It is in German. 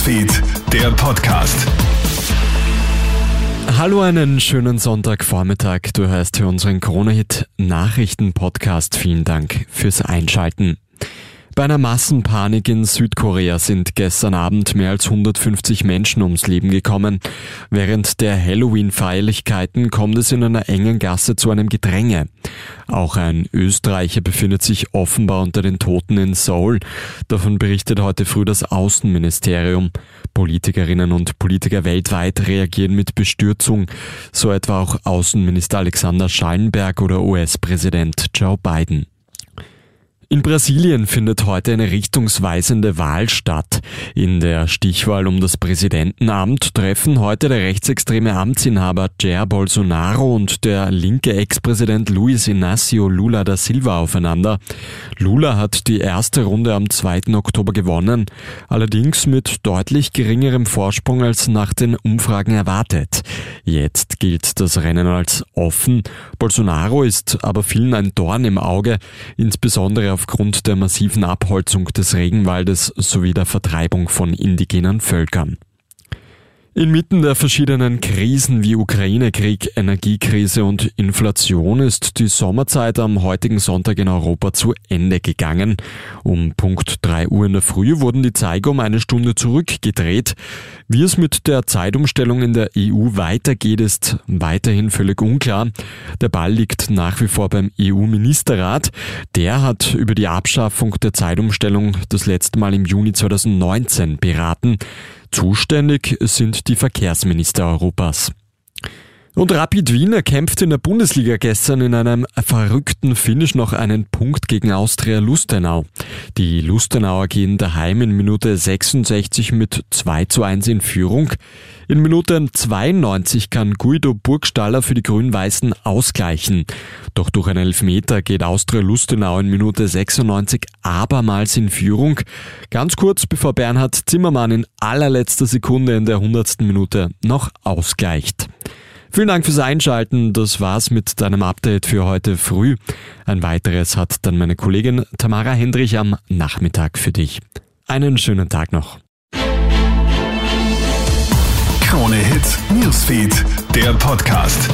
Newsfeed, der Podcast. Hallo, einen schönen Sonntagvormittag. Du hörst hier unseren Corona-Hit Nachrichten-Podcast. Vielen Dank fürs Einschalten. Bei einer Massenpanik in Südkorea sind gestern Abend mehr als 150 Menschen ums Leben gekommen. Während der Halloween-Feierlichkeiten kommt es in einer engen Gasse zu einem Gedränge. Auch ein Österreicher befindet sich offenbar unter den Toten in Seoul. Davon berichtet heute früh das Außenministerium. Politikerinnen und Politiker weltweit reagieren mit Bestürzung, so etwa auch Außenminister Alexander Schallenberg oder US-Präsident Joe Biden. In Brasilien findet heute eine richtungsweisende Wahl statt. In der Stichwahl um das Präsidentenamt treffen heute der rechtsextreme Amtsinhaber Jair Bolsonaro und der linke Ex-Präsident Luiz Inácio Lula da Silva aufeinander. Lula hat die erste Runde am 2. Oktober gewonnen, allerdings mit deutlich geringerem Vorsprung als nach den Umfragen erwartet. Jetzt gilt das Rennen als offen. Bolsonaro ist aber vielen ein Dorn im Auge, insbesondere aufgrund der massiven Abholzung des Regenwaldes sowie der Vertreibung von indigenen Völkern. Inmitten der verschiedenen Krisen wie Ukraine-Krieg, Energiekrise und Inflation ist die Sommerzeit am heutigen Sonntag in Europa zu Ende gegangen. Um Punkt 3 Uhr in der Früh wurden die Zeiger um eine Stunde zurückgedreht. Wie es mit der Zeitumstellung in der EU weitergeht, ist weiterhin völlig unklar. Der Ball liegt nach wie vor beim EU-Ministerrat. Der hat über die Abschaffung der Zeitumstellung das letzte Mal im Juni 2019 beraten. Zuständig sind die Verkehrsminister Europas. Und Rapid Wien erkämpft in der Bundesliga gestern in einem verrückten Finish noch einen Punkt gegen Austria Lustenau. Die Lustenauer gehen daheim in Minute 66 mit 2 zu 1 in Führung. In Minute 92 kann Guido Burgstaller für die Grün-Weißen ausgleichen. Doch durch einen Elfmeter geht Austria Lustenau in Minute 96 abermals in Führung. Ganz kurz bevor Bernhard Zimmermann in allerletzter Sekunde in der 100. Minute noch ausgleicht. Vielen Dank fürs Einschalten. Das war's mit deinem Update für heute früh. Ein weiteres hat dann meine Kollegin Tamara Hendrich am Nachmittag für dich. Einen schönen Tag noch. Krone Hits, Newsfeed, der Podcast.